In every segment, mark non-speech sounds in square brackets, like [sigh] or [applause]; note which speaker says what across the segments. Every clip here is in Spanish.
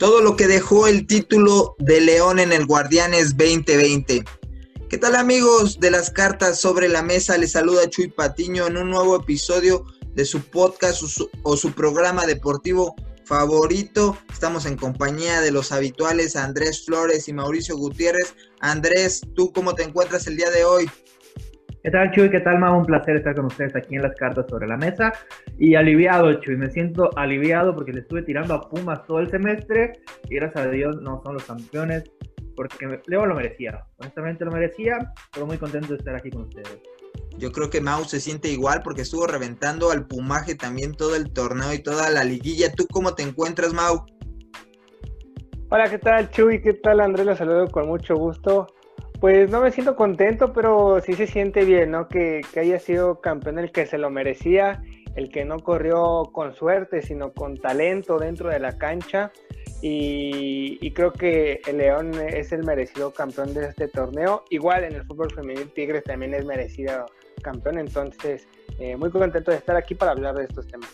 Speaker 1: todo lo que dejó el título de León en el Guardianes 2020. ¿Qué tal amigos de las cartas sobre la mesa? Les saluda Chuy Patiño en un nuevo episodio de su podcast o su, programa deportivo favorito. Estamos en compañía de los habituales Andrés Flores y Mauricio Gutiérrez. Andrés, ¿tú cómo te encuentras el día de hoy?
Speaker 2: ¿Qué tal, Chuy? ¿Qué tal, Mau? Un placer estar con ustedes aquí en las cartas sobre la mesa. Y aliviado, Chuy. Me siento aliviado porque le estuve tirando a Pumas todo el semestre y gracias a Dios no son los campeones porque Leo lo merecía. Honestamente lo merecía, pero muy contento de estar aquí con ustedes.
Speaker 1: Yo creo que Mau se siente igual porque estuvo reventando al Pumaje también todo el torneo y toda la liguilla. ¿Tú cómo te encuentras, Mau?
Speaker 3: Hola, ¿qué tal, Chuy? ¿Qué tal, Andrés? Los saludo con mucho gusto. Pues no me siento contento, pero sí se siente bien, ¿no? Que, haya sido campeón el que se lo merecía, el que no corrió con suerte, sino con talento dentro de la cancha. Y, creo que el León es el merecido campeón de este torneo. Igual en el fútbol femenil Tigres también es merecido campeón, entonces eh, muy contento de estar aquí para hablar de estos temas.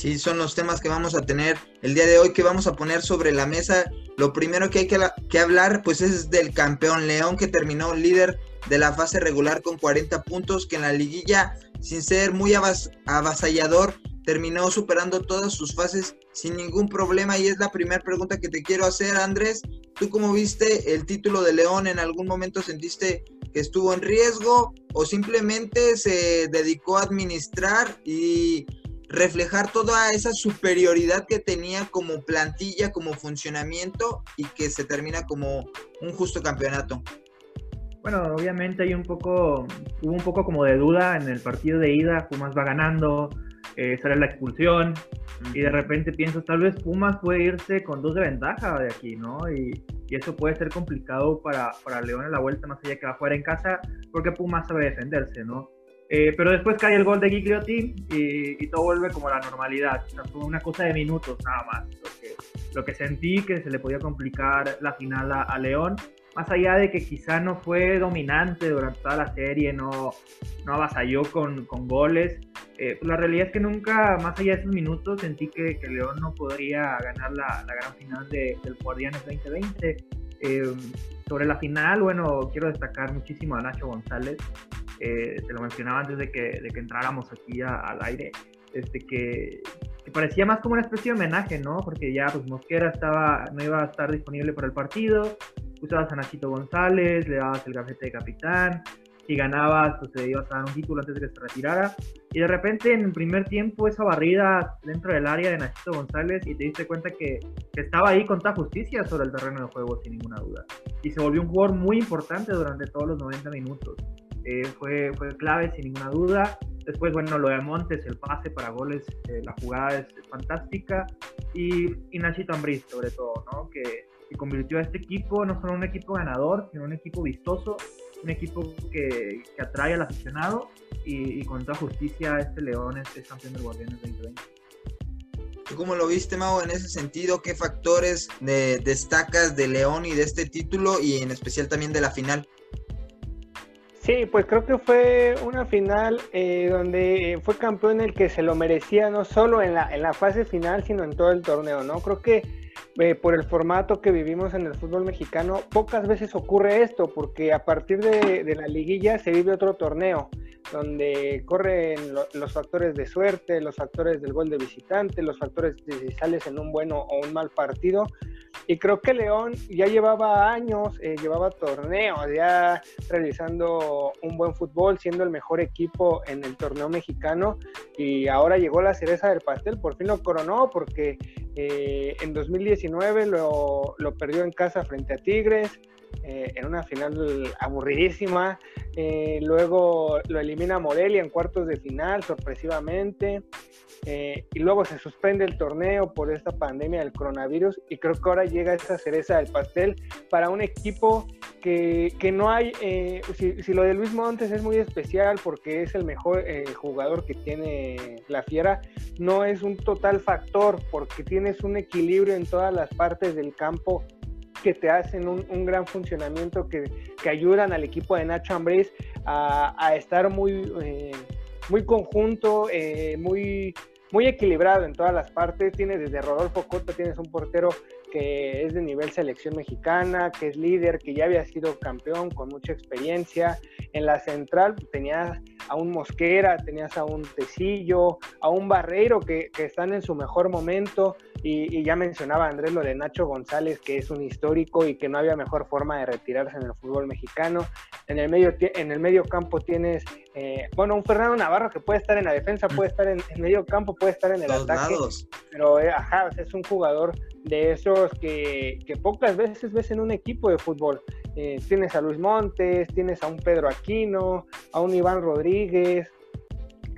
Speaker 1: Sí, son los temas que vamos a tener el día de hoy, que vamos a poner sobre la mesa. Lo primero que hay que, hablar, pues es del campeón León, que terminó líder de la fase regular con 40 puntos, que en la liguilla, sin ser muy avasallador, terminó superando todas sus fases sin ningún problema. Y es la primera pregunta que te quiero hacer, Andrés. ¿Tú cómo viste el título de León? ¿En algún momento sentiste que estuvo en riesgo o simplemente se dedicó a administrar y reflejar toda esa superioridad que tenía como plantilla, como funcionamiento y que se termina como un justo campeonato.
Speaker 2: Bueno, obviamente hay un poco, hubo un poco como de duda en el partido de ida, Pumas va ganando, eh, sale la expulsión y de repente piensas tal vez Pumas puede irse con dos de ventaja de aquí, ¿no? Y, y eso puede ser complicado para, para León en la vuelta, más allá que va a jugar en casa, porque Pumas sabe defenderse, ¿no? Eh, pero después cae el gol de Gigliotti y, y, todo vuelve como a la normalidad. fue una cosa de minutos nada más. Lo que, lo que sentí que se le podía complicar la final a, León, más allá de que quizá no fue dominante durante toda la serie, no, no avasalló con, con goles. Eh, pues la realidad es que nunca, más allá de esos minutos, sentí que, que León no podría ganar la, la gran final de, del Guardianes 2020. Eh, sobre la final, bueno, quiero destacar muchísimo a Nacho González. Eh, te lo mencionaba antes de que, de que entráramos aquí al aire, este, que, parecía más como una especie de homenaje, ¿no? Porque ya pues Mosquera estaba, no iba a estar disponible para el partido, usabas a Nachito González, le dabas el gafete de capitán, si ganabas, pues te ibas a dar un título antes de que se retirara. Y de repente en el primer tiempo esa barrida dentro del área de Nachito González y te diste cuenta que, que, estaba ahí con toda justicia sobre el terreno de juego, sin ninguna duda. Y se volvió un jugador muy importante durante todos los 90 minutos. Eh, fue, fue clave sin ninguna duda. Después, bueno, lo de Montes, el pase para goles, eh, la jugada es fantástica. Y, y Nachito Ambriz, sobre todo, ¿no? Que, que, convirtió a este equipo no solo un equipo ganador, sino un equipo vistoso, un equipo que, que atrae al aficionado. Y, y, con toda justicia, este León es, campeón del Guardianes 2020.
Speaker 1: ¿Tú cómo lo viste, Mau, en ese sentido? ¿Qué factores destacas de León y de este título y en especial también de la final?
Speaker 3: Sí, pues creo que fue una final eh, donde fue campeón el que se lo merecía, no solo en la, en la fase final, sino en todo el torneo, ¿no? Creo que eh, por el formato que vivimos en el fútbol mexicano, pocas veces ocurre esto, porque a partir de, de la liguilla se vive otro torneo donde corren los factores de suerte, los factores del gol de visitante, los factores de si sales en un bueno o un mal partido. Y creo que León ya llevaba años, eh, llevaba torneos, ya realizando un buen fútbol, siendo el mejor equipo en el torneo mexicano. Y ahora llegó la cereza del pastel, por fin lo coronó, porque eh, en 2019 lo, lo perdió en casa frente a Tigres. Eh, en una final aburridísima. Eh, luego lo elimina Morelia en cuartos de final, sorpresivamente. Eh, y luego se suspende el torneo por esta pandemia del coronavirus. Y creo que ahora llega esa cereza del pastel para un equipo que, que no hay. Si, si, lo de Luis Montes es muy especial porque es el mejor jugador que tiene la Fiera, no es un total factor porque tienes un equilibrio en todas las partes del campo que te hacen un, gran funcionamiento, que, ayudan al equipo de Nacho Ambriz a, estar muy, eh, muy conjunto, eh, muy, muy equilibrado en todas las partes. Tienes desde Rodolfo Cota, tienes un portero que es de nivel selección mexicana, que es líder, que ya había sido campeón con mucha experiencia. En la central tenías a un Mosquera, tenías a un Tecillo, a un Barreiro que, que están en su mejor momento. Y, ya mencionaba Andrés lo de Nacho González, que es un histórico y que no había mejor forma de retirarse en el fútbol mexicano. En el medio, en el medio campo tienes, eh, bueno, un Fernando Navarro que puede estar en la defensa, puede estar en el medio campo, puede estar en el ataque. Pero, eh, ajá, es un jugador de esos que, que, pocas veces ves en un equipo de fútbol. Eh, tienes a Luis Montes, tienes a un Pedro Aquino, a un Iván Rodríguez,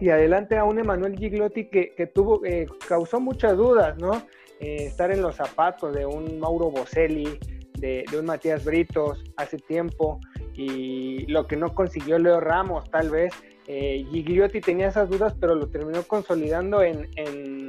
Speaker 3: y adelante a un Emanuel Giglotti que, que tuvo, eh, causó muchas dudas, ¿no? Eh, estar en los zapatos de un Mauro Boselli, de, de, un Matías Britos hace tiempo, y lo que no consiguió Leo Ramos, tal vez. Eh, Gigliotti tenía esas dudas, pero lo terminó consolidando en, en,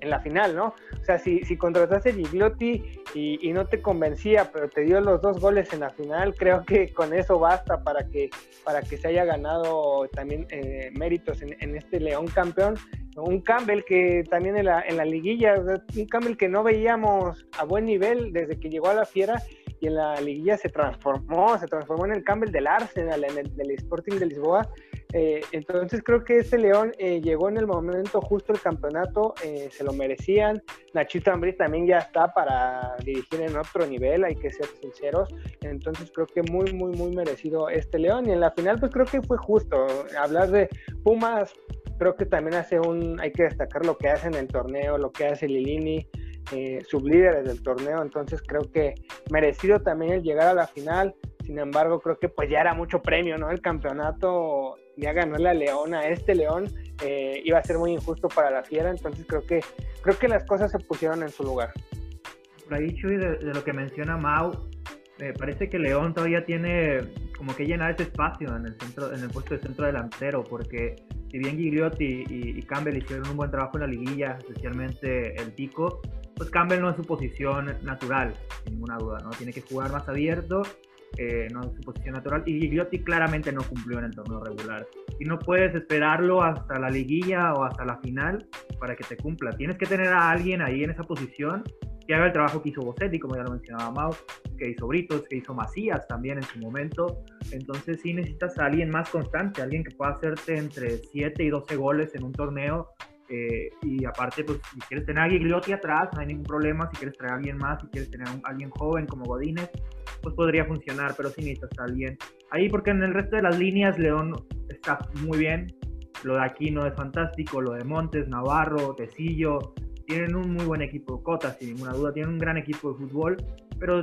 Speaker 3: en la final, ¿no? O sea, si, si contrataste Gigliotti y, y, no te convencía, pero te dio los dos goles en la final, creo que con eso basta para que, para que se haya ganado también eh, méritos en, en, este León campeón. Un Campbell que también en la, en la liguilla, un Campbell que no veíamos a buen nivel desde que llegó a la Fiera y en la liguilla se transformó, se transformó en el Campbell del Arsenal, en el del Sporting de Lisboa. Eh, entonces creo que este León eh, llegó en el momento justo el campeonato, eh, se lo merecían. Nachito Ambrí también ya está para dirigir en otro nivel, hay que ser sinceros. Entonces creo que muy, muy, muy merecido este León. Y en la final pues creo que fue justo. Hablar de Pumas, creo que también hace un, hay que destacar lo que hace en el torneo, lo que hace Lilini eh, sublíderes del torneo, entonces creo que merecido también el llegar a la final, sin embargo creo que pues ya era mucho premio, ¿no? El campeonato ya ganó la León a este León, eh, iba a ser muy injusto para la Fiera, entonces creo que, creo que las cosas se pusieron en su lugar.
Speaker 2: Por ahí, Chuy, de, de lo que menciona Mau, me parece que León todavía tiene como que llenar ese espacio en el centro, en el puesto de centro delantero, porque si bien Gigliotti y, y, Campbell hicieron un buen trabajo en la liguilla, especialmente el Pico, pues Campbell no es su posición natural, sin ninguna duda, ¿no? Tiene que jugar más abierto, eh, no su posición natural, y Gigliotti claramente no cumplió en el torneo regular. Y no puedes esperarlo hasta la liguilla o hasta la final para que te cumpla. Tienes que tener a alguien ahí en esa posición que haga el trabajo que hizo Bosetti, como ya lo mencionaba Mau, que hizo Britos, que hizo Macías también en su momento. Entonces sí necesitas a alguien más constante, alguien que pueda hacerte entre 7 y 12 goles en un torneo eh, y aparte, pues si quieres tener a Gigliotti atrás, no hay ningún problema. Si quieres traer a alguien más, si quieres tener a, alguien joven como Godínez, pues podría funcionar, pero sí necesitas a alguien ahí, porque en el resto de las líneas León está muy bien. Lo de Aquino es fantástico, lo de Montes, Navarro, Tecillo, tienen un muy buen equipo, Cota, sin ninguna duda, tienen un gran equipo de fútbol, pero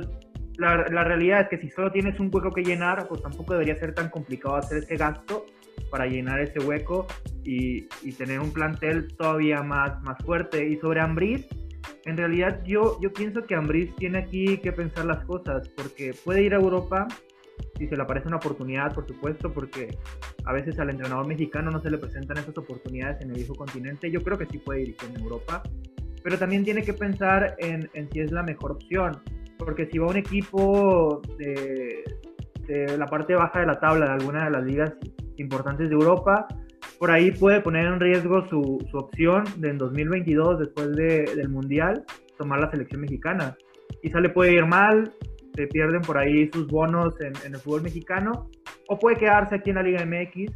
Speaker 2: la, la realidad es que si solo tienes un hueco que llenar, pues tampoco debería ser tan complicado hacer ese gasto para llenar ese hueco y, y, tener un plantel todavía más, más fuerte. Y sobre Ambris, en realidad yo, yo pienso que Ambris tiene aquí que pensar las cosas, porque puede ir a Europa si se le aparece una oportunidad, por supuesto, porque a veces al entrenador mexicano no se le presentan esas oportunidades en el viejo continente. Yo creo que sí puede ir en Europa, pero también tiene que pensar en, en si es la mejor opción, porque si va un equipo de, de la parte baja de la tabla de alguna de las ligas importantes de Europa. Por ahí puede poner en riesgo su, su opción de en 2022, después de, del Mundial, tomar la selección mexicana. Quizá le puede ir mal, se pierden por ahí sus bonos en, en, el fútbol mexicano, o puede quedarse aquí en la Liga MX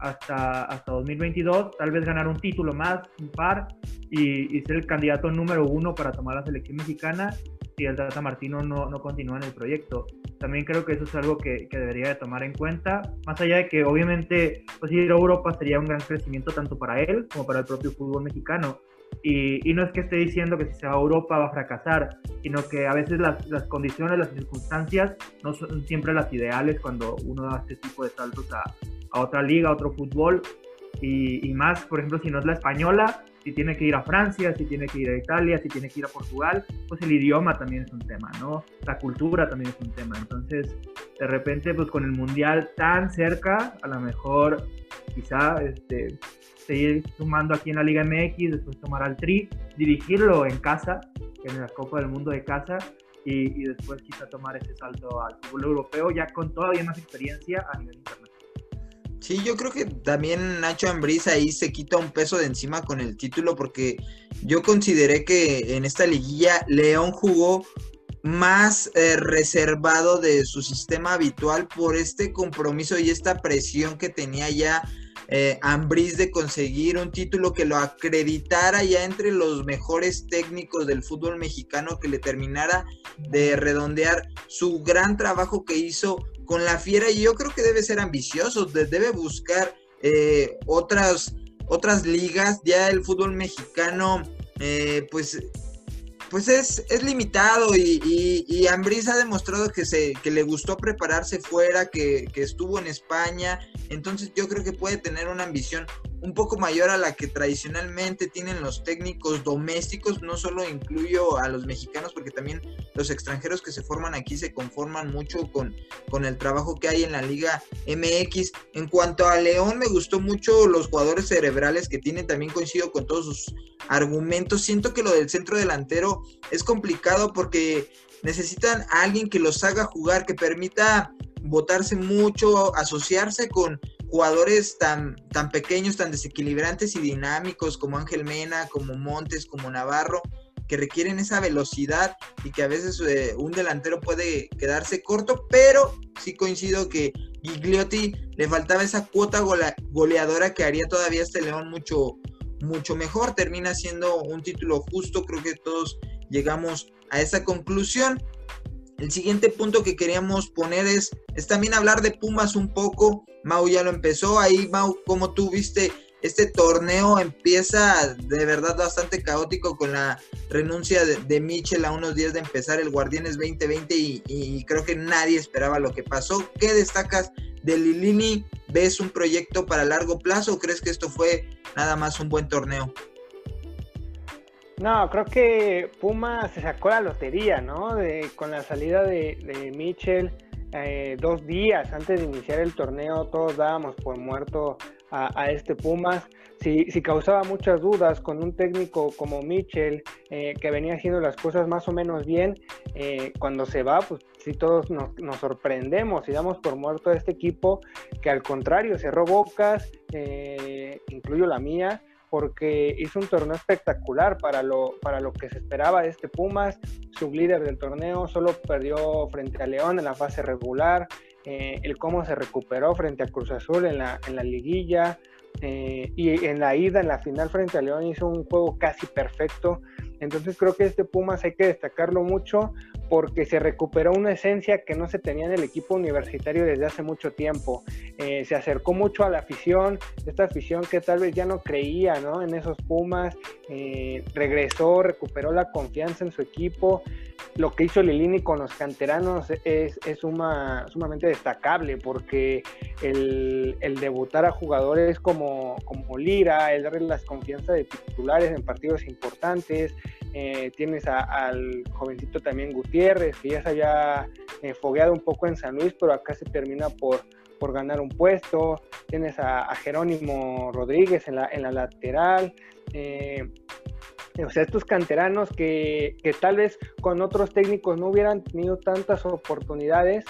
Speaker 2: hasta, hasta 2022, tal vez ganar un título más, un par, y, y ser el candidato número uno para tomar la selección mexicana si el Tata Martino no, no continúa en el proyecto. También creo que eso es algo que, que, debería de tomar en cuenta, más allá de que obviamente pues, ir a Europa sería un gran crecimiento tanto para él como para el propio fútbol mexicano. Y, y, no es que esté diciendo que si se va a Europa va a fracasar, sino que a veces las, las condiciones, las circunstancias no son siempre las ideales cuando uno da este tipo de saltos a, a otra liga, a otro fútbol. Y, más, por ejemplo, si no es la española, si tiene que ir a Francia, si tiene que ir a Italia, si tiene que ir a Portugal, pues el idioma también es un tema, ¿no? La cultura también es un tema. Entonces, de repente, pues con el mundial tan cerca, a lo mejor quizá este, seguir sumando aquí en la Liga MX, después tomar al Tri, dirigirlo en casa, en la Copa del Mundo de casa, y, y después quizá tomar ese salto al fútbol europeo ya con todavía más experiencia a nivel internacional.
Speaker 1: Sí, yo creo que también Nacho Ambriz ahí se quita un peso de encima con el título porque yo consideré que en esta liguilla León jugó más eh, reservado de su sistema habitual por este compromiso y esta presión que tenía ya eh, de conseguir un título que lo acreditara ya entre los mejores técnicos del fútbol mexicano, que le terminara de redondear su gran trabajo que hizo con la fiera y yo creo que debe ser ambicioso, debe buscar eh, otras, otras ligas, ya el fútbol mexicano eh, pues pues es, es limitado y, y, ha demostrado que, se, que le gustó prepararse fuera, que, que, estuvo en España, entonces yo creo que puede tener una ambición un poco mayor a la que tradicionalmente tienen los técnicos domésticos, no solo incluyo a los mexicanos, porque también los extranjeros que se forman aquí se conforman mucho con, con el trabajo que hay en la Liga MX. En cuanto a León, me gustó mucho los jugadores cerebrales que tienen, también coincido con todos sus argumentos. Siento que lo del centro delantero es complicado porque necesitan a alguien que los haga jugar, que permita votarse mucho, asociarse con jugadores tan, tan pequeños, tan desequilibrantes y dinámicos como Ángel Mena, como Montes, como Navarro, que requieren esa velocidad y que a veces eh, un delantero puede quedarse corto, pero sí coincido que Gigliotti le faltaba esa cuota goleadora que haría todavía este León mucho, mucho mejor. Termina siendo un título justo, creo que todos llegamos a esa conclusión. El siguiente punto que queríamos poner es, es también hablar de Pumas un poco. Mau ya lo empezó. Ahí, Mau, como tú viste, este torneo empieza de verdad bastante caótico con la renuncia de, Mitchell a unos días de empezar el Guardianes 2020 y, y, creo que nadie esperaba lo que pasó. ¿Qué destacas de Lilini? ¿Ves un proyecto para largo plazo o crees que esto fue nada más un buen torneo?
Speaker 3: No, creo que Puma se sacó la lotería, ¿no? De, con la salida de, de Mitchell, eh, dos días antes de iniciar el torneo, todos dábamos por muerto a, este Pumas. Si, si, causaba muchas dudas con un técnico como Mitchell, eh, que venía haciendo las cosas más o menos bien, eh, cuando se va, pues sí todos nos, nos, sorprendemos y damos por muerto a este equipo, que al contrario cerró bocas, incluyo la mía, porque hizo un torneo espectacular para lo, para lo que se esperaba de este Pumas. Su líder del torneo solo perdió frente a León en la fase regular. Eh, el cómo se recuperó frente a Cruz Azul en la, en la liguilla. Eh, y en la ida, en la final frente a León, hizo un juego casi perfecto. Entonces creo que este Pumas hay que destacarlo mucho porque se recuperó una esencia que no se tenía en el equipo universitario desde hace mucho tiempo. Eh, se acercó mucho a la afición, esta afición que tal vez ya no creía ¿no? en esos Pumas, eh, regresó, recuperó la confianza en su equipo. Lo que hizo Lilini con los canteranos es, es sumamente destacable porque el, debutar a jugadores como, como Lira, el darle las confianzas de titulares en partidos importantes, eh, tienes al jovencito también Gutiérrez, que ya se había eh, fogueado un poco en San Luis, pero acá se termina por, por ganar un puesto. Tienes a, Jerónimo Rodríguez en la, en la lateral. Eh, o sea, estos canteranos que, que, tal vez con otros técnicos no hubieran tenido tantas oportunidades,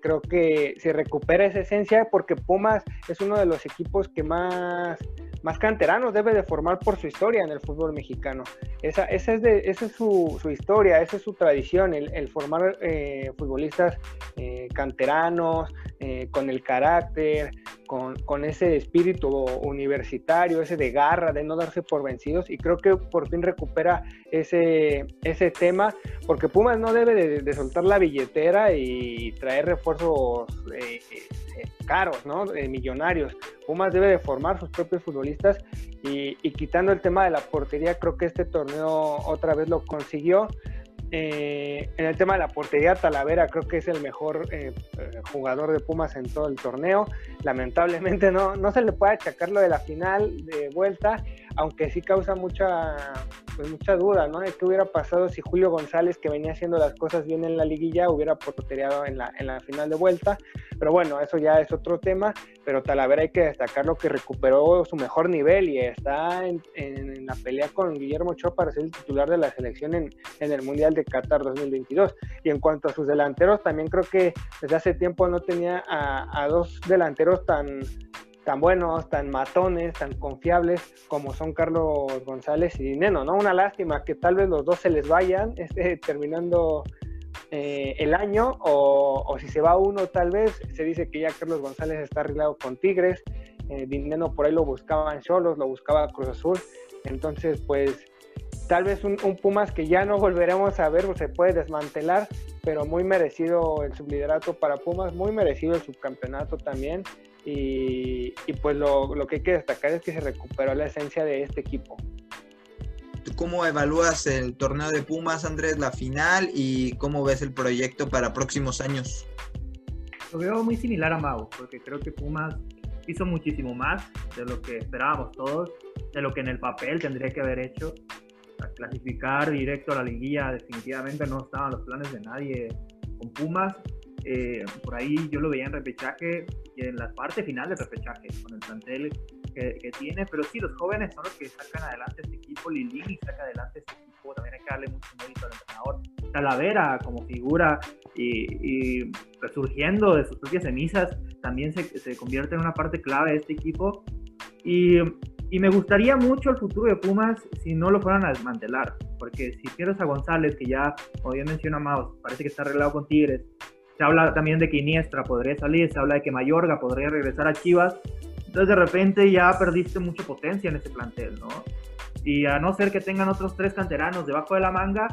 Speaker 3: creo que se recupera esa esencia porque Pumas es uno de los equipos que más más canteranos debe de formar por su historia en el fútbol mexicano. Esa, esa es, de, esa es su, su, historia, esa es su tradición, el, formar eh, futbolistas eh, canteranos, eh, con el carácter, con, con, ese espíritu universitario, ese de garra, de no darse por vencidos, y creo que por fin recupera ese, ese tema, porque Pumas no debe de, de soltar la billetera y traer refuerzos caros, ¿no? millonarios. Pumas debe de formar sus propios futbolistas y, quitando el tema de la portería, creo que este torneo otra vez lo consiguió. Eh, en el tema de la portería, Talavera creo que es el mejor eh, jugador de Pumas en todo el torneo. Lamentablemente no, no se le puede achacar lo de la final de vuelta, aunque sí causa mucha pues mucha duda, ¿no? De qué hubiera pasado si Julio González, que venía haciendo las cosas bien en la liguilla, hubiera portereado en la, en la final de vuelta. Pero bueno, eso ya es otro tema. Pero Talavera hay que destacar lo que recuperó su mejor nivel y está en, en, la pelea con Guillermo Ochoa para ser el titular de la selección en, en, el Mundial de Qatar 2022. Y en cuanto a sus delanteros, también creo que desde hace tiempo no tenía a, a dos delanteros tan tan buenos, tan matones, tan confiables como son Carlos González y Dineno, ¿no? Una lástima que tal vez los dos se les vayan [laughs] este, terminando eh, el año o, si se va uno tal vez, se dice que ya Carlos González está arreglado con Tigres, eh, Dineno por ahí lo buscaban Cholos, lo buscaba Cruz Azul, entonces pues tal vez un, Pumas que ya no volveremos a ver, se puede desmantelar, pero muy merecido el subliderato para Pumas, muy merecido el subcampeonato también. Y, pues lo, lo, que hay que destacar es que se recuperó la esencia de este equipo.
Speaker 1: ¿Cómo evalúas el torneo de Pumas, Andrés, la final y cómo ves el proyecto para próximos años?
Speaker 2: Lo veo muy similar a Mau, porque creo que Pumas hizo muchísimo más de lo que esperábamos todos, de lo que en el papel tendría que haber hecho clasificar directo a la liguilla definitivamente no estaban los planes de nadie con Pumas. Eh, por ahí yo lo veía en repechaje y en la parte final del repechaje con el plantel que, tiene, pero sí, los jóvenes son los que sacan adelante este equipo, Lilini saca adelante este equipo, también hay que darle mucho mérito al entrenador. Talavera como figura y, y resurgiendo de sus propias cenizas, también se, se convierte en una parte clave de este equipo. Y y me gustaría mucho el futuro de Pumas si no lo fueran a desmantelar, porque si pierdes a González, que ya, como bien mencionamos, parece que está arreglado con Tigres, se habla también de que Iniestra podría salir, se habla de que Mayorga podría regresar a Chivas, entonces de repente ya perdiste mucha potencia en ese plantel, ¿no? Y a no ser que tengan otros tres canteranos debajo de la manga,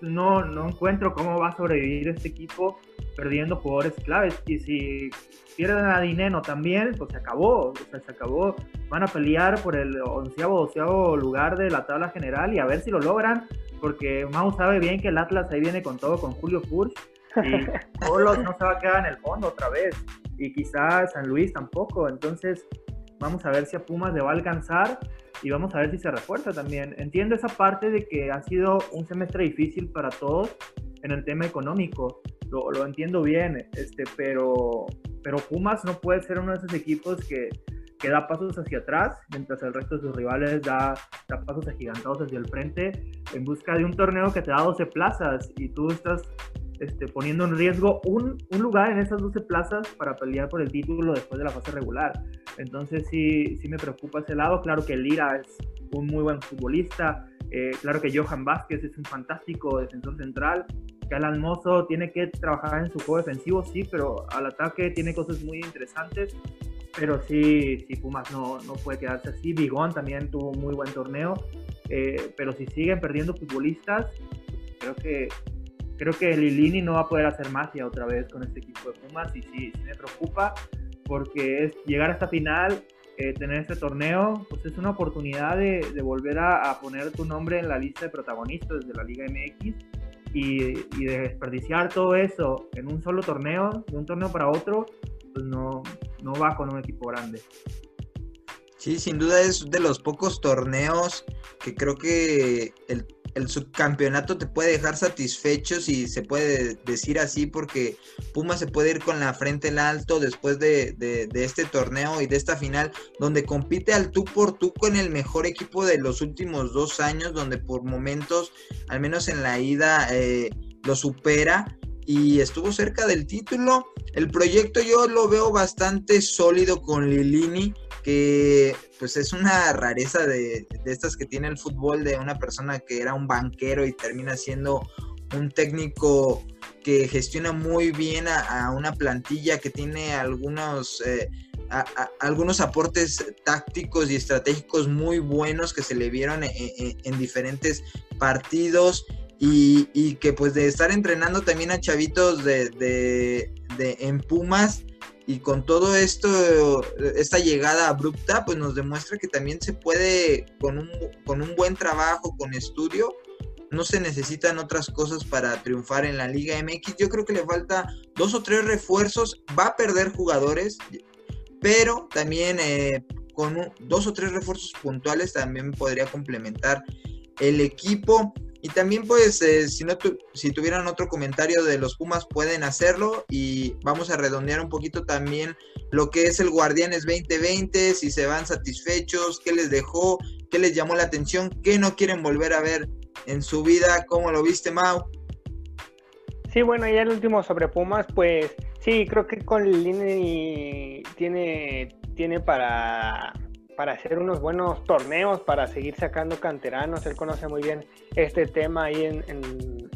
Speaker 2: no, no encuentro cómo va a sobrevivir este equipo perdiendo jugadores claves. Y si pierden a Dineno también, pues se acabó, o sea, se acabó. Van a pelear por el onceavo, doceavo lugar de la tabla general y a ver si lo logran, porque Mau sabe bien que el Atlas ahí viene con todo, con Julio Furch, y no se va a quedar en el fondo otra vez, y quizás San Luis tampoco, entonces vamos a ver si a Pumas le va a alcanzar y vamos a ver si se refuerza también. Entiendo esa parte de que ha sido un semestre difícil para todos en el tema económico, lo, lo entiendo bien, este, pero, pero Pumas no puede ser uno de esos equipos que, que da pasos hacia atrás, mientras el resto de sus rivales da, da, pasos agigantados hacia el frente, en busca de un torneo que te da 12 plazas y tú estás este, poniendo en riesgo un, un, lugar en esas 12 plazas para pelear por el título después de la fase regular. Entonces sí, sí me preocupa ese lado. Claro que Lira es un muy buen futbolista, eh, claro que Johan Vázquez es un fantástico defensor central, que Mozo tiene que trabajar en su juego defensivo, sí, pero al ataque tiene cosas muy interesantes. Pero sí, sí Pumas no, no puede quedarse así. Bigón también tuvo un muy buen torneo. Eh, pero si siguen perdiendo futbolistas, creo que creo que Lilini no va a poder hacer magia otra vez con este equipo de Pumas y sí, sí me preocupa porque es llegar a esta final, eh, tener este torneo, pues es una oportunidad de, volver a, poner tu nombre en la lista de protagonistas de la Liga MX y, y, de desperdiciar todo eso en un solo torneo, de un torneo para otro, pues no, no va con un equipo grande.
Speaker 1: Sí, sin duda es de los pocos torneos que creo que el el subcampeonato te puede dejar satisfecho si se puede decir así porque Puma se puede ir con la frente en alto después de, este torneo y de esta final donde compite al tú por tú con el mejor equipo de los últimos dos años donde por momentos al menos en la ida eh, lo supera y estuvo cerca del título. El proyecto yo lo veo bastante sólido con Lilini que pues es una rareza de, estas que tiene el fútbol de una persona que era un banquero y termina siendo un técnico que gestiona muy bien a, una plantilla que tiene algunos, eh, algunos aportes tácticos y estratégicos muy buenos que se le vieron en, diferentes partidos y, que pues de estar entrenando también a chavitos de, de en Pumas y con todo esto, esta llegada abrupta, pues nos demuestra que también se puede, con un, con un buen trabajo, con estudio, no se necesitan otras cosas para triunfar en la Liga MX. Yo creo que le falta dos o tres refuerzos, va a perder jugadores, pero también eh, con dos o tres refuerzos puntuales también podría complementar el equipo. Y también pues eh, si, no si tuvieran otro comentario de los Pumas pueden hacerlo y vamos a redondear un poquito también lo que es el Guardianes 2020, si se van satisfechos, qué les dejó, qué les llamó la atención, qué no quieren volver a ver en su vida, cómo lo viste Mau.
Speaker 3: Sí, bueno, ya el último sobre Pumas, pues sí, creo que con Lini tiene tiene para, para hacer unos buenos torneos, para seguir sacando canteranos. Él conoce muy bien este tema ahí en,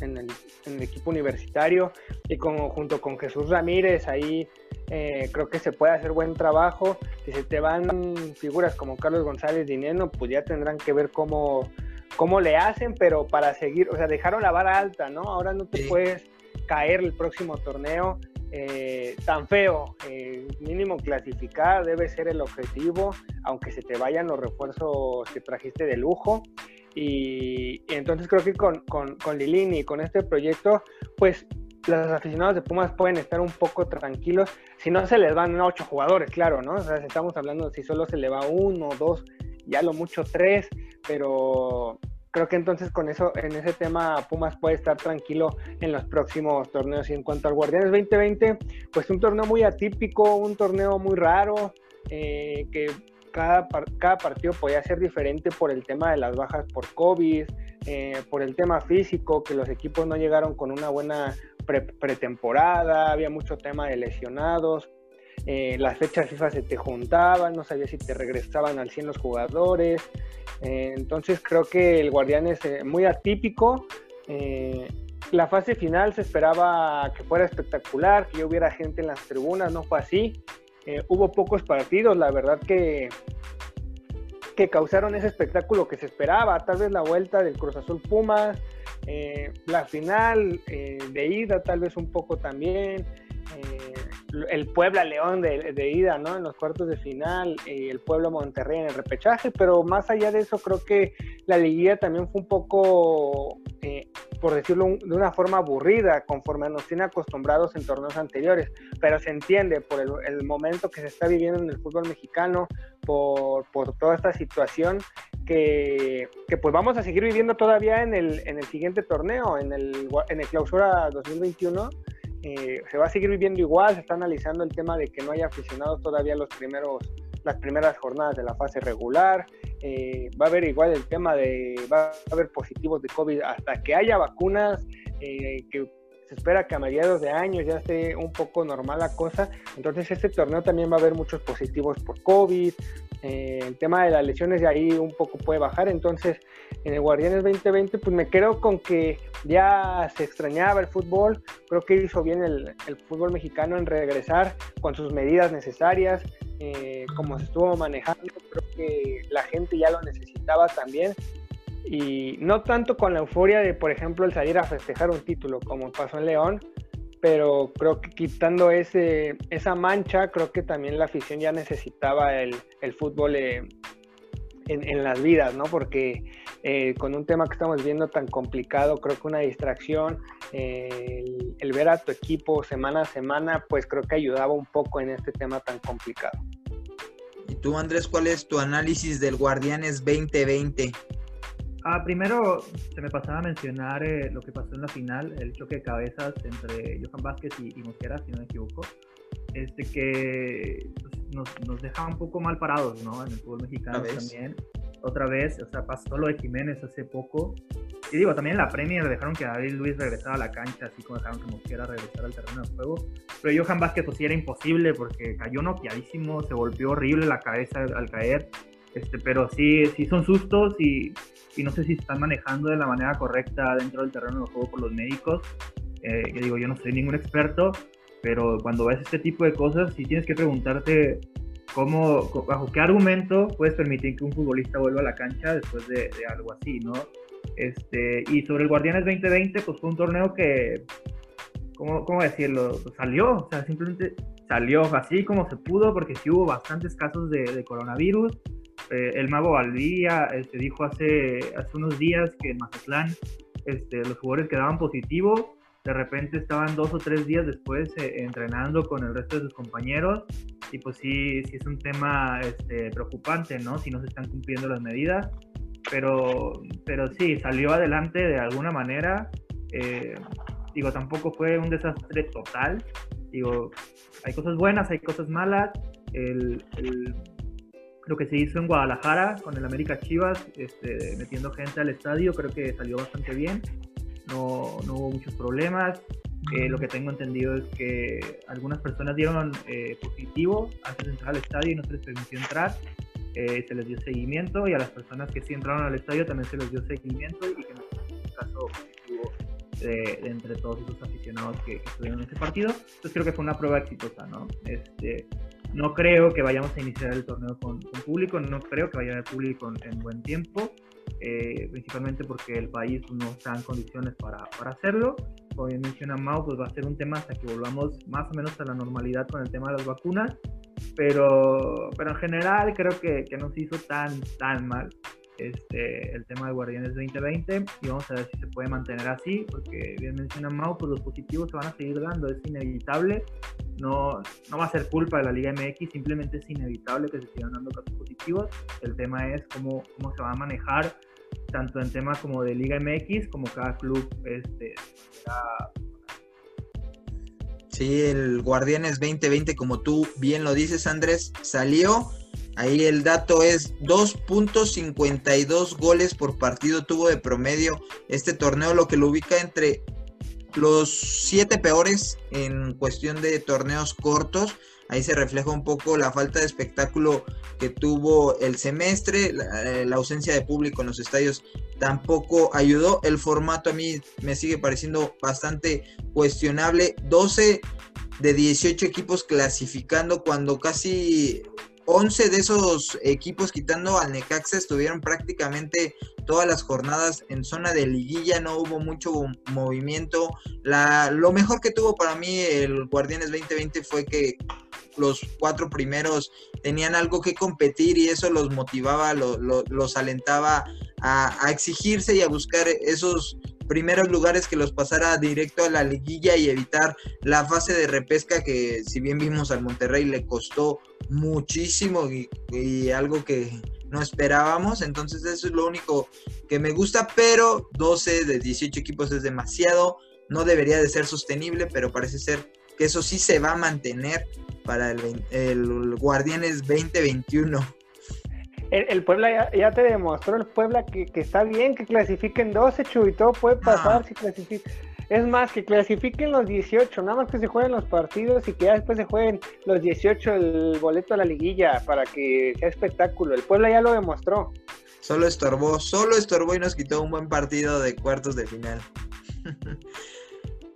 Speaker 3: el, equipo universitario y como, junto con Jesús Ramírez ahí eh, creo que se puede hacer buen trabajo. Si se te van figuras como Carlos González Dineno, pues ya tendrán que ver cómo, cómo le hacen, pero para seguir, o sea, dejaron la vara alta, ¿no? Ahora no te puedes caer el próximo torneo eh, tan feo. Eh, mínimo clasificar debe ser el objetivo, aunque se te vayan los refuerzos que trajiste de lujo. Y, entonces creo que con, con, Lilini y con este proyecto, pues los aficionados de Pumas pueden estar un poco tranquilos si no se les van ocho jugadores, claro, ¿no? O sea, estamos hablando si solo se le va uno, dos, ya lo mucho tres, pero creo que entonces con eso, en ese tema, Pumas puede estar tranquilo en los próximos torneos. Y en cuanto al Guardianes 2020, pues un torneo muy atípico, un torneo muy raro, eh, que cada, cada partido podía ser diferente por el tema de las bajas por COVID, eh, por el tema físico, que los equipos no llegaron con una buena pretemporada, había mucho tema de lesionados. Eh, las fechas FIFA se te juntaban, no sabías si te regresaban al 100 los jugadores, eh, entonces creo que el Guardián es eh, muy atípico. La fase final se esperaba que fuera espectacular, que hubiera gente en las tribunas, no fue así. hubo pocos partidos, la verdad que, que causaron ese espectáculo que se esperaba. Tal vez la vuelta del Cruz Azul Pumas, la final de ida tal vez un poco también el Puebla León de, ida, ¿no? En los cuartos de final, y el Pueblo Monterrey en el repechaje, pero más allá de eso, creo que la liguilla también fue un poco, eh, por decirlo de una forma aburrida, conforme nos tiene acostumbrados en torneos anteriores, pero se entiende por el, momento que se está viviendo en el fútbol mexicano, por, toda esta situación que, pues vamos a seguir viviendo todavía en el, en el siguiente torneo, en el, en el clausura 2021 eh, se va a seguir viviendo igual, se está analizando el tema de que no haya aficionados todavía los primeros, las primeras jornadas de la fase regular, eh, va a haber igual el tema de, va a haber positivos de COVID hasta que haya vacunas, eh, que espera que a mediados de año ya esté un poco normal la cosa, entonces este torneo también va a haber muchos positivos por COVID, el tema de las lesiones de ahí un poco puede bajar, entonces en el Guardianes 2020 pues me quedo con que ya se extrañaba el fútbol, creo que hizo bien el, fútbol mexicano en regresar con sus medidas necesarias, eh, como se estuvo manejando, creo que la gente ya lo necesitaba también. Y no tanto con la euforia de, por ejemplo, el salir a festejar un título, como pasó en León, pero creo que quitando ese, esa mancha, creo que también la afición ya necesitaba el, fútbol eh, en, las vidas, ¿no? Porque eh, con un tema que estamos viendo tan complicado, creo que una distracción, eh, el, ver a tu equipo semana a semana, pues creo que ayudaba un poco en este tema tan complicado.
Speaker 1: ¿Y tú, Andrés, cuál es tu análisis del Guardianes 2020?
Speaker 2: Ah, primero, se me pasaba a mencionar eh, lo que pasó en la final, el choque de cabezas entre Johan Vázquez y, Mosquera, si no me equivoco. Este que pues, nos, nos deja un poco mal parados, ¿no? En el fútbol mexicano también. Otra vez, o sea, pasó lo de Jiménez hace poco. Y digo, también en la Premier dejaron que David Luis regresara a la cancha, así como dejaron que Mosquera regresara al terreno de juego. Pero Johan Vázquez, pues sí era imposible porque cayó noqueadísimo, se golpeó horrible la cabeza al caer. Este, pero sí, sí son sustos y, y no sé si están manejando de la manera correcta dentro del terreno de juego por los médicos. Eh, yo digo, yo no soy ningún experto, pero cuando ves este tipo de cosas, sí tienes que preguntarte cómo, bajo qué argumento puedes permitir que un futbolista vuelva a la cancha después de, algo así, ¿no? Este, y sobre el Guardianes 2020, pues fue un torneo que, ¿cómo, cómo decirlo? Salió, o sea, simplemente salió así como se pudo, porque sí hubo bastantes casos de, coronavirus. Eh, el mago Valdía este, dijo hace, hace unos días que en Mazatlán este, los jugadores quedaban positivos de repente estaban dos o tres días después eh, entrenando con el resto de sus compañeros y pues sí, sí es un tema este, preocupante, ¿no? Si no se están cumpliendo las medidas, pero, pero sí, salió adelante de alguna manera. Eh, digo, tampoco fue un desastre total. Digo, hay cosas buenas, hay cosas malas. El, lo que se hizo en Guadalajara con el América Chivas, este, metiendo gente al estadio, creo que salió bastante bien no, no hubo muchos problemas. Eh, lo que tengo entendido es que algunas personas dieron eh, positivo antes de entrar al estadio y no se les permitió entrar. Eh, se les dio seguimiento y a las personas que sí entraron al estadio también se les dio seguimiento y que no un caso positivo de, entre todos esos aficionados que, estuvieron en ese partido. Entonces creo que fue una prueba exitosa, ¿no? Este, no creo que vayamos a iniciar el torneo con, público, no creo que vaya a haber público en, buen tiempo, eh, principalmente porque el país no está en condiciones para, para hacerlo. Como bien menciona Mau, pues va a ser un tema hasta que volvamos más o menos a la normalidad con el tema de las vacunas pero, pero en general creo que, que no se hizo tan, tan mal este, el tema de Guardianes 2020 y vamos a ver si se puede mantener así, porque bien menciona Mau, pues los positivos se van a seguir dando, es inevitable, no, no va a ser culpa de la Liga MX, simplemente es inevitable que se sigan dando casos positivos, el tema es cómo, cómo se va a manejar tanto en temas como de Liga MX como cada club este,
Speaker 1: Sí, el Guardianes 2020, como tú bien lo dices, Andrés, salió. Ahí el dato es 2.52 goles por partido tuvo de promedio este torneo, lo que lo ubica entre los siete peores en cuestión de torneos cortos. Ahí se refleja un poco la falta de espectáculo que tuvo el semestre, la, eh, ausencia de público en los estadios tampoco ayudó. El formato a mí me sigue pareciendo bastante cuestionable. 12 de 18 equipos clasificando cuando casi 11 de esos equipos, quitando al Necaxa, estuvieron prácticamente todas las jornadas en zona de liguilla, no hubo mucho movimiento. La, lo mejor que tuvo para mí el Guardianes 2020 fue que los cuatro primeros tenían algo que competir y eso los motivaba, los alentaba a, a exigirse y a buscar esos primeros lugares que los pasara directo a la liguilla y evitar la fase de repesca que si bien vimos al Monterrey le costó muchísimo y, algo que no esperábamos, entonces eso es lo único que me gusta, pero 12 de 18 equipos es demasiado, no debería de ser sostenible, pero parece ser que eso sí se va a mantener para el, el Guardianes 2021
Speaker 3: el, Puebla ya, te demostró el Puebla que, está bien que clasifiquen 12, Chu, y todo puede pasar si clasifican. Es más, que clasifiquen los 18, nada más que se jueguen los partidos y que ya después se jueguen los 18 el boleto a la liguilla para que sea espectáculo. El Puebla ya lo demostró.
Speaker 1: Solo estorbó, solo estorbó y nos quitó un buen partido de cuartos de final. [laughs]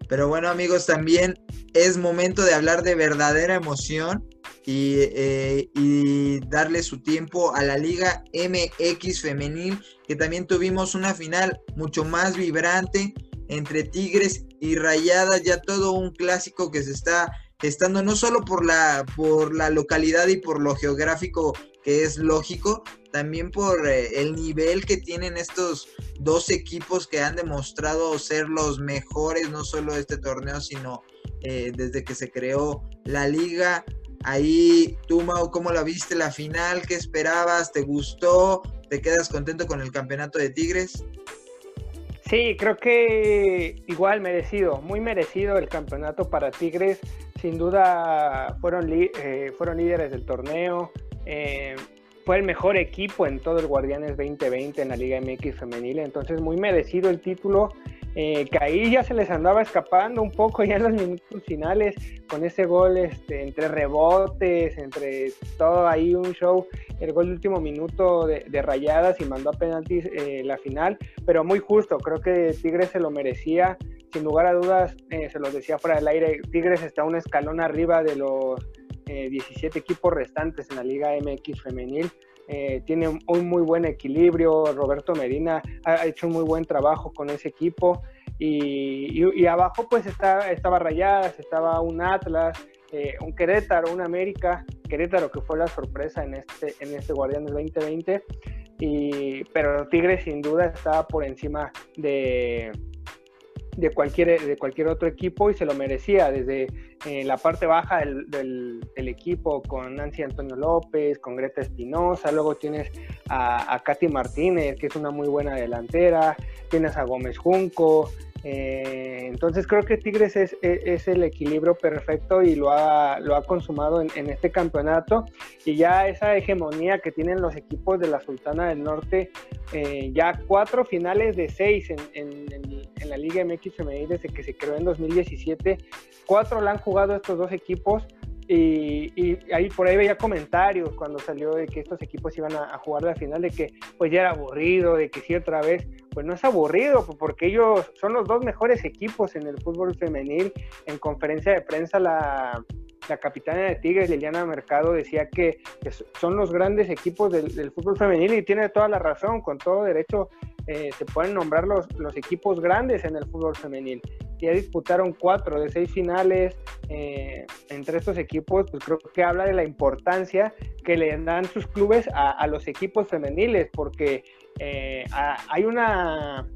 Speaker 1: Pero bueno amigos, también es momento de hablar de verdadera emoción eh, y, darle su tiempo a la Liga MX femenil, que también tuvimos una final mucho más vibrante entre Tigres y Rayadas, ya todo un clásico que se está gestando no solo por la, por la localidad y por lo geográfico que es lógico, también por eh, el nivel que tienen estos dos equipos que han demostrado ser los mejores, no solo este torneo, sino eh, desde que se creó la liga. Ahí, tú, Mau, ¿cómo la viste la final? ¿Qué esperabas? ¿Te gustó? ¿Te quedas contento con el campeonato de Tigres?
Speaker 3: Sí, creo que igual merecido, muy merecido el campeonato para Tigres. Sin duda fueron, eh, fueron líderes del torneo. Eh, fue el mejor equipo en todo el Guardianes 2020 en la Liga MX femenil, entonces muy merecido el título. Eh, que ahí ya se les andaba escapando un poco ya en los minutos finales con ese gol este, entre rebotes, entre todo ahí un show, el gol último minuto de, rayadas y mandó a penaltis eh, la final, pero muy justo, creo que Tigres se lo merecía, sin lugar a dudas, eh, se los decía fuera del aire, Tigres está un escalón arriba de los 17 equipos restantes en la Liga MX femenil. Eh, tiene un, muy buen equilibrio, Roberto Medina ha hecho un muy buen trabajo con ese equipo y, abajo pues estaba Rayadas, estaba un Atlas, eh, un Querétaro, un América, Querétaro que fue la sorpresa en este, en este Guardianes 2020, y, pero Tigres sin duda estaba por encima de, de cualquier, de cualquier otro equipo y se lo merecía. Desde eh, la parte baja del, equipo con Nancy Antonio López, con Greta Espinosa, luego tienes a, Katy Martínez, que es una muy buena delantera, tienes a Gómez Junco, eh, entonces creo que Tigres es, es, el equilibrio perfecto y lo ha, lo ha consumado en, en, este campeonato. Y ya esa hegemonía que tienen los equipos de la Sultana del Norte, eh, ya cuatro finales de seis en, en, en la Liga MX femenil desde que se creó en 2017. Cuatro la han jugado estos dos equipos y, ahí por ahí veía comentarios cuando salió de que estos equipos iban a, jugar la final, de que pues ya era aburrido, de que sí otra vez, pues no es aburrido, porque ellos son los dos mejores equipos en el fútbol femenil. En conferencia de prensa la, la capitana de Tigres, Liliana Mercado, decía que, son los grandes equipos del, fútbol femenil y tiene toda la razón, con todo derecho eh, se pueden nombrar los, los equipos grandes en el fútbol femenil. Ya disputaron cuatro de seis finales eh, entre estos equipos, pues creo que habla de la importancia que le dan sus clubes a, los equipos femeniles, porque eh, hay una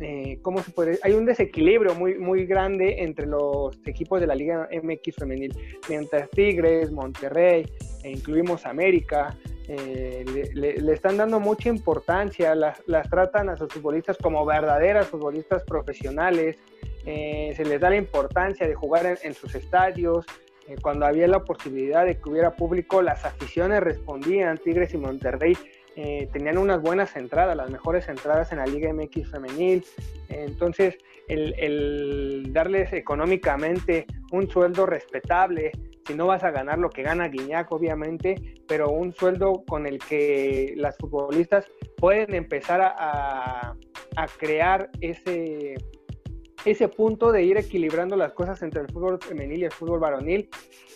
Speaker 3: eh, ¿cómo se puede? Hay un desequilibrio muy, muy grande entre los equipos de la Liga MX femenil, mientras Tigres, Monterrey, e incluimos América, eh, le, están dando mucha importancia, las, tratan a sus futbolistas como verdaderas futbolistas profesionales, eh, se les da la importancia de jugar en, sus estadios. Cuando había la posibilidad de que hubiera público, las aficiones respondían. Tigres y Monterrey eh, tenían unas buenas entradas, las mejores entradas en la Liga MX femenil. entonces, el, darles económicamente un sueldo respetable, si no vas a ganar lo que gana Guiñac, obviamente, pero un sueldo con el que las futbolistas pueden empezar a crear ese ese punto de ir equilibrando las cosas entre el fútbol femenil y el fútbol varonil.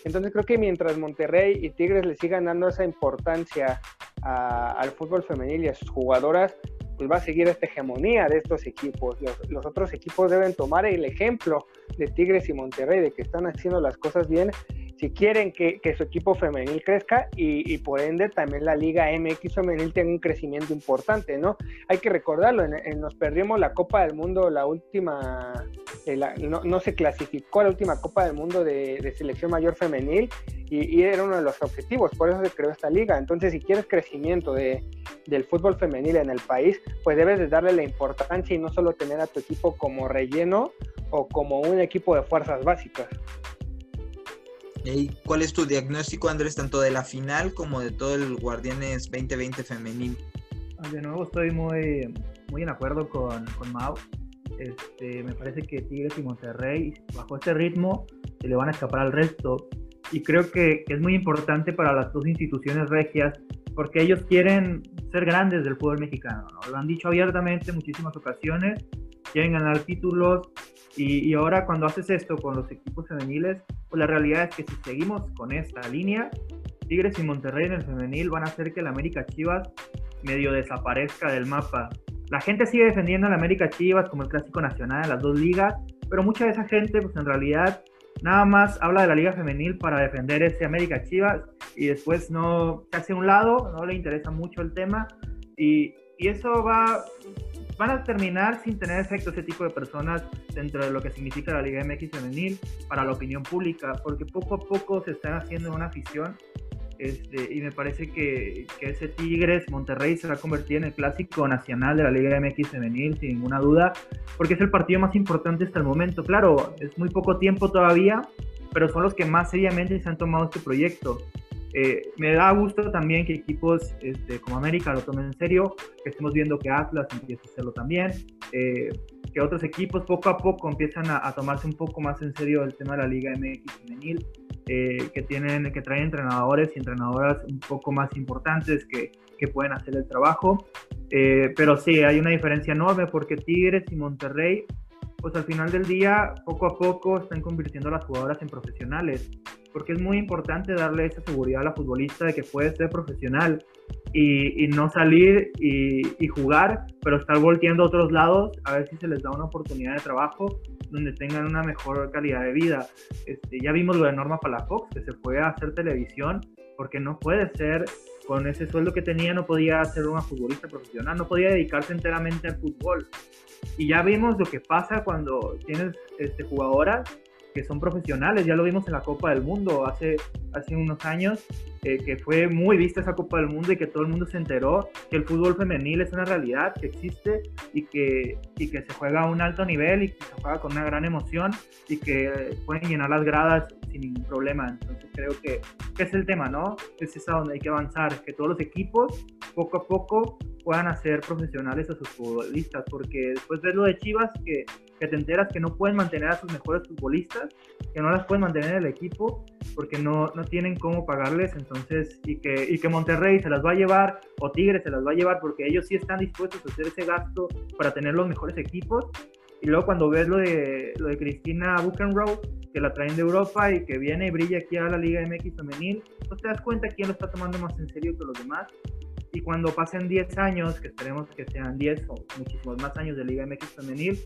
Speaker 3: Entonces creo que mientras Monterrey y Tigres le sigan dando esa importancia al fútbol femenil y a sus jugadoras, pues va a seguir esta hegemonía de estos equipos. los, otros equipos deben tomar el ejemplo de Tigres y Monterrey, de que están haciendo las cosas bien si quieren que, su equipo femenil crezca y, por ende también la Liga MX femenil tenga un crecimiento importante, ¿no? Hay que recordarlo, nos perdimos la Copa del Mundo, la última, eh, no, se clasificó a la última Copa del Mundo de, selección mayor femenil y, era uno de los objetivos, por eso se creó esta liga. Entonces, si quieres crecimiento de, del fútbol femenil en el país, pues debes de darle la importancia y no solo tener a tu equipo como relleno o como un equipo de fuerzas básicas.
Speaker 1: ¿Y cuál es tu diagnóstico, Andrés, tanto de la final como de todo el Guardianes 2020 femenil?
Speaker 2: Ah, de nuevo estoy muy, muy en acuerdo con, con Mau. Este, me parece que Tigres y Monterrey, bajo este ritmo, se le van a escapar al resto. Y creo que, es muy importante para las dos instituciones regias, porque ellos quieren ser grandes del fútbol mexicano. Lo han dicho abiertamente en muchísimas ocasiones, quieren ganar títulos, y, ahora cuando haces esto con los equipos femeniles, pues la realidad es que si seguimos con esta línea, Tigres y Monterrey en el femenil van a hacer que el América Chivas medio desaparezca del mapa. La gente sigue defendiendo al América Chivas como el clásico nacional de las dos ligas, pero mucha de esa gente, pues en realidad, nada más habla de la liga femenil para defender ese América Chivas y después no se hace a un lado, no le interesa mucho el tema y, y eso va, van a terminar sin tener efecto ese tipo de personas dentro de lo que significa la Liga MX femenil para la opinión pública, porque poco a poco se están haciendo una afición este, y me parece que, que, ese Tigres Monterrey se va a convertir en el clásico nacional de la Liga MX femenil, sin ninguna duda, porque es el partido más importante hasta el momento. Claro, es muy poco tiempo todavía, pero son los que más seriamente se han tomado este proyecto. Eh, me da gusto también que equipos este, como América lo tomen en serio, que estemos viendo que Atlas empieza a hacerlo también, eh, que otros equipos poco a poco empiezan a, tomarse un poco más en serio el tema de la Liga MX femenil, eh, que tienen, que traen entrenadores y entrenadoras un poco más importantes que, que pueden hacer el trabajo. pero sí, hay una diferencia enorme porque Tigres y Monterrey pues al final del día, poco a poco están convirtiendo a las jugadoras en profesionales porque es muy importante darle esa seguridad a la futbolista de que puede ser profesional y, no salir y, jugar, pero estar volteando a otros lados a ver si se les da una oportunidad de trabajo donde tengan una mejor calidad de vida. Este, ya vimos lo de Norma Palafox, que se fue a hacer televisión porque no puede ser con ese sueldo que tenía no podía ser una futbolista profesional, no podía dedicarse enteramente al fútbol. Y ya vimos lo que pasa cuando tienes este, jugadoras que son profesionales. Ya lo vimos en la Copa del Mundo hace, hace unos años, eh, que fue muy vista esa Copa del Mundo y que todo el mundo se enteró que el fútbol femenil es una realidad, que existe y que, y que se juega a un alto nivel y que se juega con una gran emoción y que pueden llenar las gradas sin ningún problema. Entonces creo que, es el tema, ¿no? Es esa donde hay que avanzar, que todos los equipos poco a poco puedan hacer profesionales a sus futbolistas, porque después ves lo de Chivas, que, que te enteras que no pueden mantener a sus mejores futbolistas, que no las pueden mantener en el equipo, porque no, no tienen cómo pagarles, entonces, y que, y que Monterrey se las va a llevar, o Tigres se las va a llevar, porque ellos sí están dispuestos a hacer ese gasto para tener los mejores equipos, y luego cuando ves lo de, lo de Cristina Buchenroth, que la traen de Europa y que viene y brilla aquí a la Liga MX femenil, pues te das cuenta quién lo está tomando más en serio que los demás. Y cuando pasen 10 años, que esperemos que sean 10 o muchísimos más años de Liga MX femenil,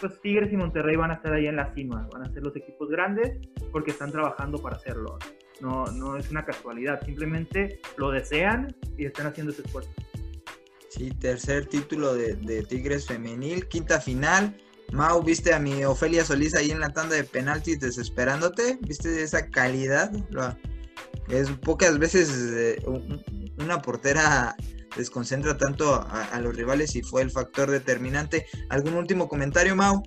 Speaker 2: pues Tigres y Monterrey van a estar ahí en la cima, van a ser los equipos grandes porque están trabajando para hacerlo. No, no es una casualidad, simplemente lo desean y están haciendo ese esfuerzo.
Speaker 1: Sí, tercer título de, Tigres femenil, quinta final. Mau, ¿viste a mi Ofelia Solís ahí en la tanda de penaltis desesperándote? ¿Viste esa calidad? Es pocas veces eh, una portera desconcentra tanto a, los rivales y fue el factor determinante. ¿Algún último comentario, Mau?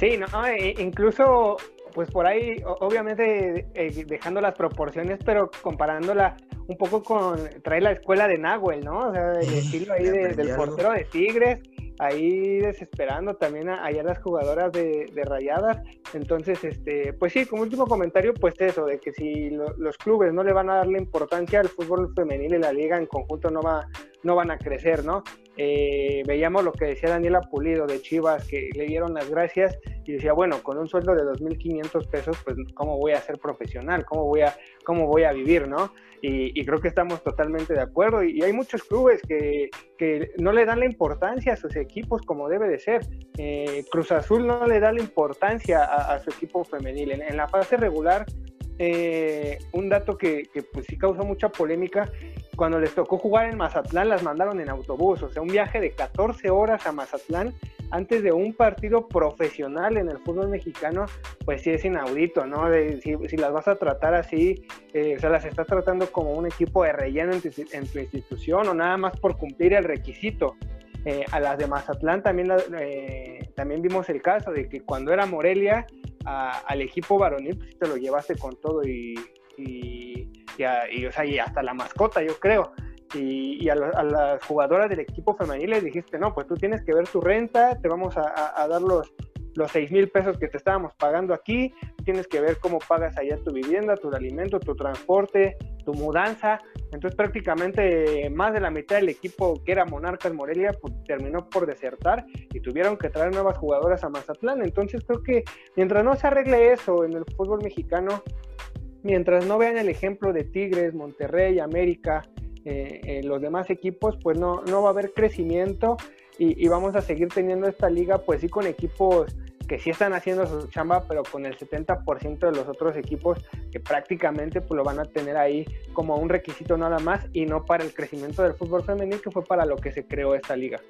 Speaker 3: Sí, no, e, incluso pues por ahí, obviamente eh, dejando las proporciones, pero comparándola un poco con, trae la escuela de Nahuel, ¿no? O sea, el [laughs] estilo ahí del portero de Tigres, ahí desesperando también a, allá las jugadoras de, Rayadas. Entonces, este, pues sí, como último comentario, pues eso, de que si los clubes no le van a darle importancia al fútbol femenil y la liga en conjunto no, va, no van a crecer, ¿no? Eh, veíamos lo que decía Daniela Pulido de Chivas, que le dieron las gracias y decía, bueno, con un sueldo de 2.500 pesos, pues ¿cómo voy a ser profesional? ¿Cómo voy a, cómo voy a vivir, no? Y, creo que estamos totalmente de acuerdo. Y, hay muchos clubes que, que, no le dan la importancia a sus equipos como debe de ser. Eh, Cruz Azul no le da la importancia a, su equipo femenil. En, la fase regular, eh, un dato que, pues sí causó mucha polémica cuando les tocó jugar en Mazatlán, las mandaron en autobús, o sea, un viaje de 14 horas a Mazatlán antes de un partido profesional en el fútbol mexicano, pues sí es inaudito, ¿no? si, las vas a tratar así, eh, o sea, las estás tratando como un equipo de relleno en tu, institución o nada más por cumplir el requisito. Eh, a las de Mazatlán también, eh, también vimos el caso de que cuando era Morelia, al equipo varonil, pues te lo llevaste con todo y y, o sea, y hasta la mascota, yo creo. Y, a, las jugadoras del equipo femenil les dijiste, no, pues tú tienes que ver tu renta, te vamos a, dar los, los 6 mil pesos que te estábamos pagando aquí, tienes que ver cómo pagas allá tu vivienda, tu alimento, tu transporte, tu mudanza. Entonces prácticamente más de la mitad del equipo que era Monarcas Morelia pues, terminó por desertar y tuvieron que traer nuevas jugadoras a Mazatlán. Entonces creo que mientras no se arregle eso en el fútbol mexicano, mientras no vean el ejemplo de Tigres, Monterrey, América, eh, eh, los demás equipos, pues no, no va a haber crecimiento y, vamos a seguir teniendo esta liga, pues sí, con equipos que sí están haciendo su chamba, pero con el 70% de los otros equipos que prácticamente pues, lo van a tener ahí como un requisito nada más y no para el crecimiento del fútbol femenino, que fue para lo que se creó esta liga.